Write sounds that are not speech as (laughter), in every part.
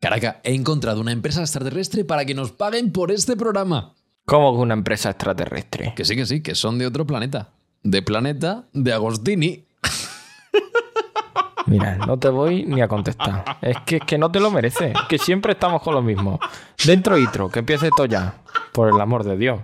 Caraca, he encontrado una empresa extraterrestre para que nos paguen por este programa. ¿Cómo que una empresa extraterrestre? Que sí, que sí, que son de otro planeta. De planeta de Agostini. Mira, no te voy ni a contestar. Es que, es que no te lo mereces. Que siempre estamos con lo mismo. Dentro intro, que empiece esto ya. Por el amor de Dios.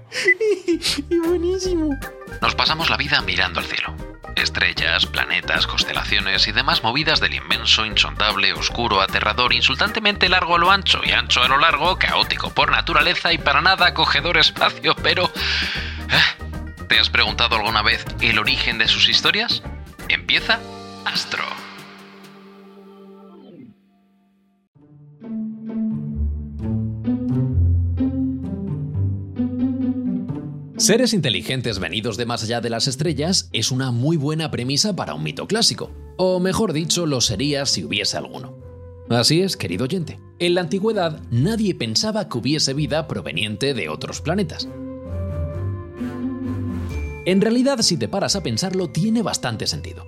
(laughs) y buenísimo. Nos pasamos la vida mirando al cielo. Estrellas, planetas, constelaciones y demás movidas del inmenso, insondable, oscuro, aterrador, insultantemente largo a lo ancho y ancho a lo largo, caótico por naturaleza y para nada acogedor espacio, pero... ¿eh? ¿Te has preguntado alguna vez el origen de sus historias? Empieza Astro. Seres inteligentes venidos de más allá de las estrellas es una muy buena premisa para un mito clásico, o mejor dicho, lo sería si hubiese alguno. Así es, querido oyente. En la antigüedad nadie pensaba que hubiese vida proveniente de otros planetas. En realidad, si te paras a pensarlo, tiene bastante sentido.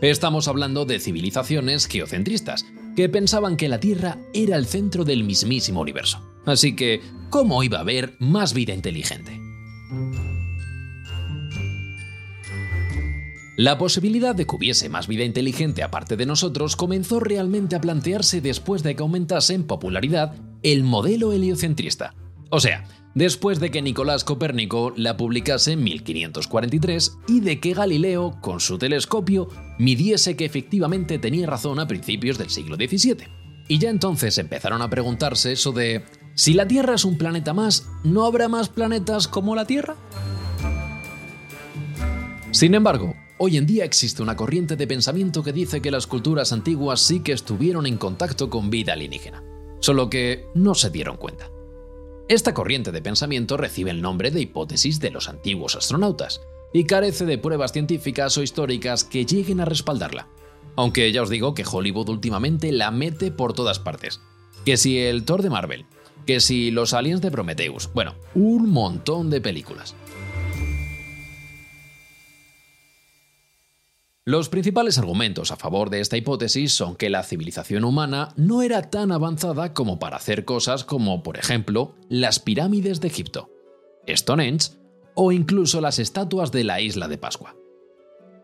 Estamos hablando de civilizaciones geocentristas, que pensaban que la Tierra era el centro del mismísimo universo. Así que, ¿cómo iba a haber más vida inteligente? La posibilidad de que hubiese más vida inteligente aparte de nosotros comenzó realmente a plantearse después de que aumentase en popularidad el modelo heliocentrista. O sea, después de que Nicolás Copérnico la publicase en 1543 y de que Galileo, con su telescopio, midiese que efectivamente tenía razón a principios del siglo XVII. Y ya entonces empezaron a preguntarse eso de, si la Tierra es un planeta más, ¿no habrá más planetas como la Tierra? Sin embargo, Hoy en día existe una corriente de pensamiento que dice que las culturas antiguas sí que estuvieron en contacto con vida alienígena, solo que no se dieron cuenta. Esta corriente de pensamiento recibe el nombre de hipótesis de los antiguos astronautas y carece de pruebas científicas o históricas que lleguen a respaldarla. Aunque ya os digo que Hollywood últimamente la mete por todas partes. Que si el Thor de Marvel, que si los aliens de Prometheus, bueno, un montón de películas. Los principales argumentos a favor de esta hipótesis son que la civilización humana no era tan avanzada como para hacer cosas como, por ejemplo, las pirámides de Egipto, Stonehenge o incluso las estatuas de la isla de Pascua.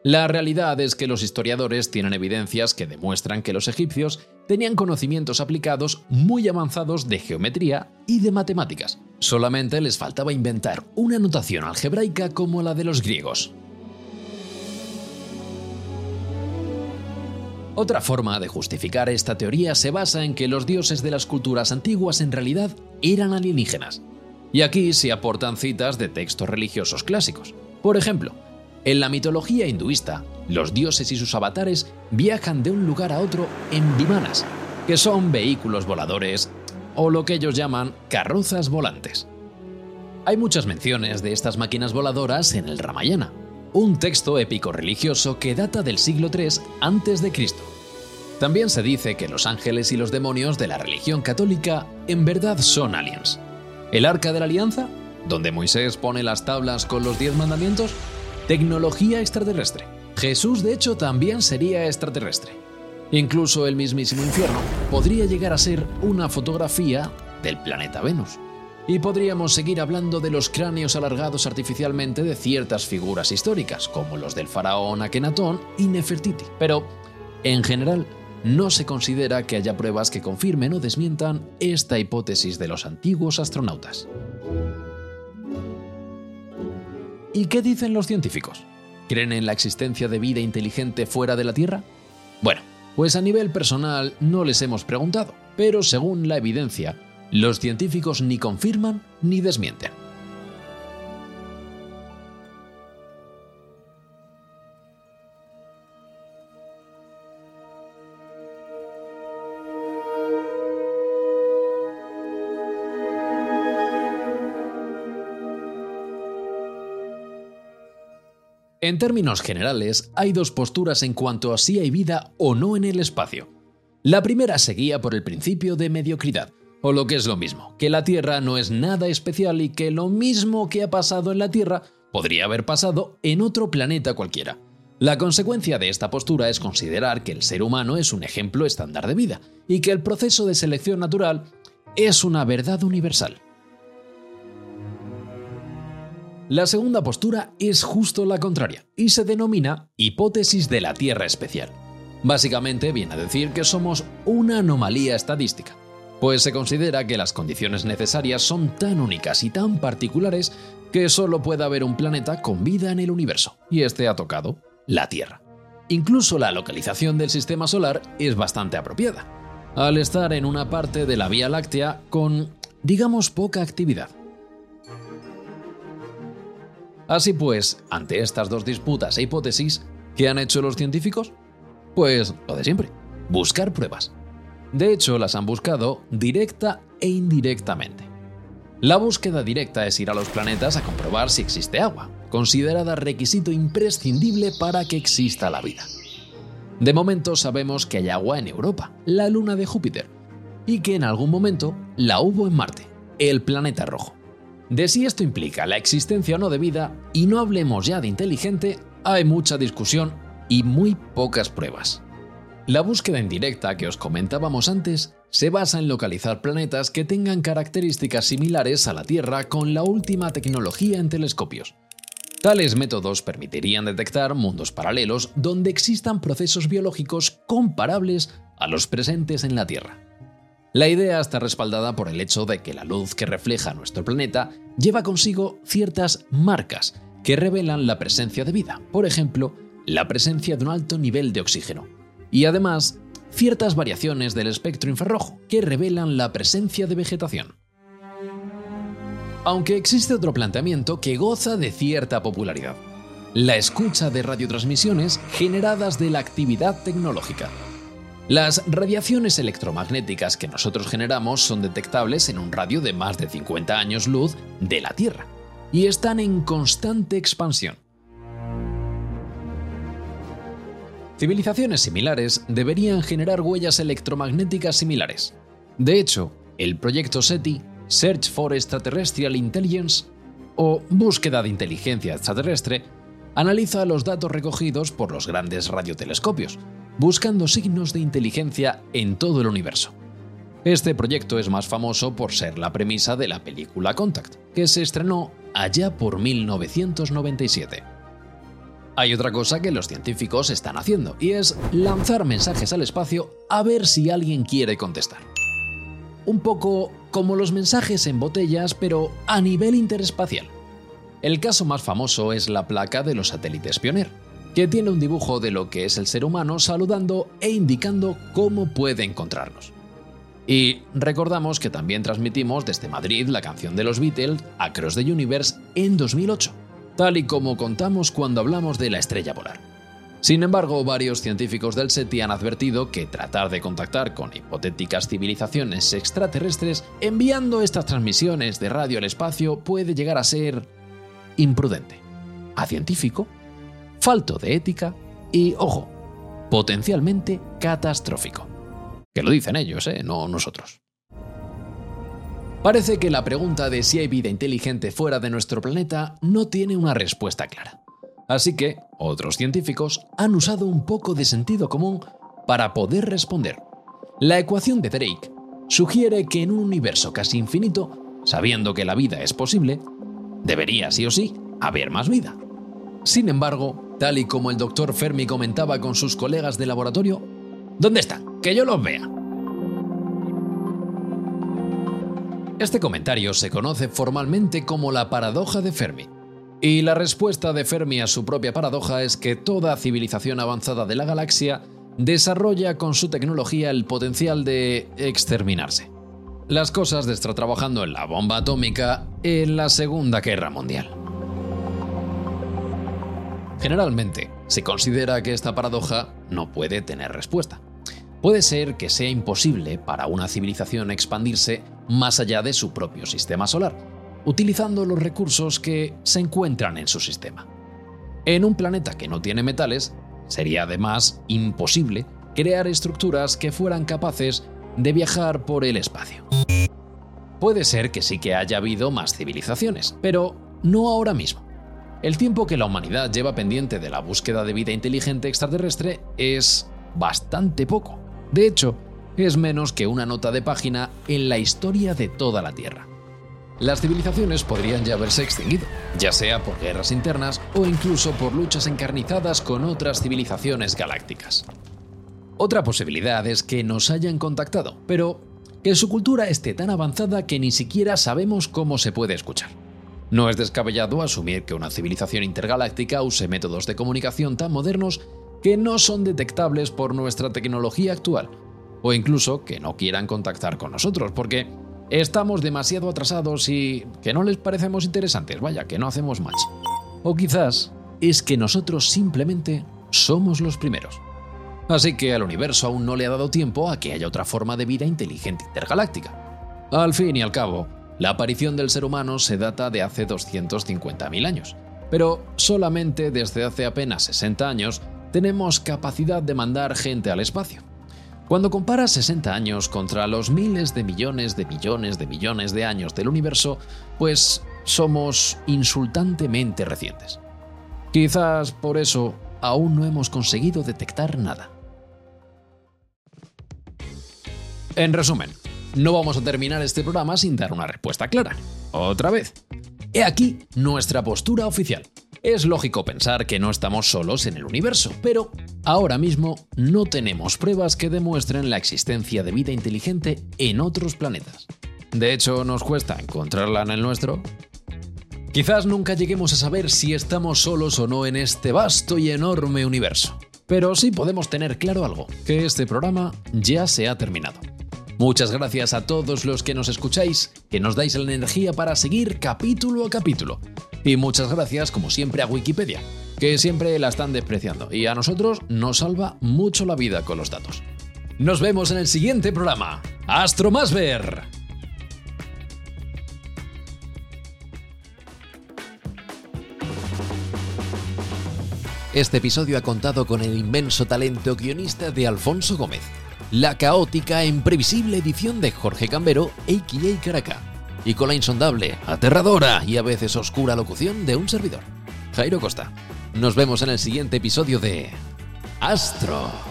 La realidad es que los historiadores tienen evidencias que demuestran que los egipcios tenían conocimientos aplicados muy avanzados de geometría y de matemáticas. Solamente les faltaba inventar una notación algebraica como la de los griegos. Otra forma de justificar esta teoría se basa en que los dioses de las culturas antiguas en realidad eran alienígenas. Y aquí se aportan citas de textos religiosos clásicos. Por ejemplo, en la mitología hinduista, los dioses y sus avatares viajan de un lugar a otro en vimanas, que son vehículos voladores o lo que ellos llaman carrozas volantes. Hay muchas menciones de estas máquinas voladoras en el Ramayana, un texto épico religioso que data del siglo III a.C. También se dice que los ángeles y los demonios de la religión católica en verdad son aliens. El Arca de la Alianza, donde Moisés pone las tablas con los diez mandamientos, tecnología extraterrestre. Jesús de hecho también sería extraterrestre. Incluso el mismísimo infierno podría llegar a ser una fotografía del planeta Venus. Y podríamos seguir hablando de los cráneos alargados artificialmente de ciertas figuras históricas, como los del faraón Akenatón y Nefertiti. Pero, en general, no se considera que haya pruebas que confirmen o desmientan esta hipótesis de los antiguos astronautas. ¿Y qué dicen los científicos? ¿Creen en la existencia de vida inteligente fuera de la Tierra? Bueno, pues a nivel personal no les hemos preguntado, pero según la evidencia, los científicos ni confirman ni desmienten. En términos generales, hay dos posturas en cuanto a si hay vida o no en el espacio. La primera se guía por el principio de mediocridad, o lo que es lo mismo, que la Tierra no es nada especial y que lo mismo que ha pasado en la Tierra podría haber pasado en otro planeta cualquiera. La consecuencia de esta postura es considerar que el ser humano es un ejemplo estándar de vida y que el proceso de selección natural es una verdad universal. La segunda postura es justo la contraria y se denomina hipótesis de la Tierra especial. Básicamente viene a decir que somos una anomalía estadística, pues se considera que las condiciones necesarias son tan únicas y tan particulares que solo puede haber un planeta con vida en el universo, y este ha tocado la Tierra. Incluso la localización del sistema solar es bastante apropiada, al estar en una parte de la Vía Láctea con, digamos, poca actividad. Así pues, ante estas dos disputas e hipótesis, ¿qué han hecho los científicos? Pues lo de siempre, buscar pruebas. De hecho, las han buscado directa e indirectamente. La búsqueda directa es ir a los planetas a comprobar si existe agua, considerada requisito imprescindible para que exista la vida. De momento sabemos que hay agua en Europa, la luna de Júpiter, y que en algún momento la hubo en Marte, el planeta rojo. De si esto implica la existencia o no de vida, y no hablemos ya de inteligente, hay mucha discusión y muy pocas pruebas. La búsqueda indirecta que os comentábamos antes se basa en localizar planetas que tengan características similares a la Tierra con la última tecnología en telescopios. Tales métodos permitirían detectar mundos paralelos donde existan procesos biológicos comparables a los presentes en la Tierra. La idea está respaldada por el hecho de que la luz que refleja nuestro planeta lleva consigo ciertas marcas que revelan la presencia de vida, por ejemplo, la presencia de un alto nivel de oxígeno y además ciertas variaciones del espectro infrarrojo que revelan la presencia de vegetación. Aunque existe otro planteamiento que goza de cierta popularidad, la escucha de radiotransmisiones generadas de la actividad tecnológica. Las radiaciones electromagnéticas que nosotros generamos son detectables en un radio de más de 50 años luz de la Tierra y están en constante expansión. Civilizaciones similares deberían generar huellas electromagnéticas similares. De hecho, el proyecto SETI, Search for Extraterrestrial Intelligence, o Búsqueda de Inteligencia Extraterrestre, analiza los datos recogidos por los grandes radiotelescopios, buscando signos de inteligencia en todo el universo. Este proyecto es más famoso por ser la premisa de la película Contact, que se estrenó allá por 1997. Hay otra cosa que los científicos están haciendo, y es lanzar mensajes al espacio a ver si alguien quiere contestar. Un poco como los mensajes en botellas, pero a nivel interespacial. El caso más famoso es la placa de los satélites Pioneer, que tiene un dibujo de lo que es el ser humano saludando e indicando cómo puede encontrarnos. Y recordamos que también transmitimos desde Madrid la canción de los Beatles, Across the Universe, en 2008 tal y como contamos cuando hablamos de la estrella polar. Sin embargo, varios científicos del SETI han advertido que tratar de contactar con hipotéticas civilizaciones extraterrestres enviando estas transmisiones de radio al espacio puede llegar a ser imprudente, acientífico, falto de ética y, ojo, potencialmente catastrófico. Que lo dicen ellos, ¿eh? no nosotros. Parece que la pregunta de si hay vida inteligente fuera de nuestro planeta no tiene una respuesta clara. Así que otros científicos han usado un poco de sentido común para poder responder. La ecuación de Drake sugiere que en un universo casi infinito, sabiendo que la vida es posible, debería sí o sí haber más vida. Sin embargo, tal y como el doctor Fermi comentaba con sus colegas de laboratorio, ¿dónde están? Que yo los vea. Este comentario se conoce formalmente como la paradoja de Fermi. Y la respuesta de Fermi a su propia paradoja es que toda civilización avanzada de la galaxia desarrolla con su tecnología el potencial de exterminarse. Las cosas de estar trabajando en la bomba atómica en la Segunda Guerra Mundial. Generalmente, se considera que esta paradoja no puede tener respuesta. Puede ser que sea imposible para una civilización expandirse más allá de su propio sistema solar, utilizando los recursos que se encuentran en su sistema. En un planeta que no tiene metales, sería además imposible crear estructuras que fueran capaces de viajar por el espacio. Puede ser que sí que haya habido más civilizaciones, pero no ahora mismo. el tiempo que la humanidad lleva pendiente de la búsqueda de vida inteligente extraterrestre es bastante poco. De hecho, es menos que una nota de página en la historia de toda la Tierra. Las civilizaciones podrían ya haberse extinguido, ya sea por guerras internas o incluso por luchas encarnizadas con otras civilizaciones galácticas. Otra posibilidad es que nos hayan contactado, pero que su cultura esté tan avanzada que ni siquiera sabemos cómo se puede escuchar. No es descabellado asumir que una civilización intergaláctica use métodos de comunicación tan modernos que no son detectables por nuestra tecnología actual, o incluso que no quieran contactar con nosotros, porque estamos demasiado atrasados y que no les parecemos interesantes, vaya, que no hacemos match. O quizás es que nosotros simplemente somos los primeros. Así que al universo aún no le ha dado tiempo a que haya otra forma de vida inteligente intergaláctica. Al fin y al cabo, la aparición del ser humano se data de hace 250.000 años, pero solamente desde hace apenas 60 años tenemos capacidad de mandar gente al espacio. Cuando comparas 60 años contra los miles de millones de millones de millones de años del universo, pues somos insultantemente recientes. Quizás por eso aún no hemos conseguido detectar nada. En resumen, no vamos a terminar este programa sin dar una respuesta clara. Otra vez. He aquí nuestra postura oficial. Es lógico pensar que no estamos solos en el universo, pero ahora mismo no tenemos pruebas que demuestren la existencia de vida inteligente en otros planetas. De hecho, nos cuesta encontrarla en el nuestro. Quizás nunca lleguemos a saber si estamos solos o no en este vasto y enorme universo. Pero sí podemos tener claro algo, que este programa ya se ha terminado. Muchas gracias a todos los que nos escucháis, que nos dais la energía para seguir capítulo a capítulo. Y muchas gracias, como siempre, a Wikipedia, que siempre la están despreciando y a nosotros nos salva mucho la vida con los datos. Nos vemos en el siguiente programa. ¡Astro más ver! Este episodio ha contado con el inmenso talento guionista de Alfonso Gómez, la caótica e imprevisible edición de Jorge Cambero, a.k.a. Caracá y con la insondable, aterradora y a veces oscura locución de un servidor, Jairo Costa. Nos vemos en el siguiente episodio de Astro.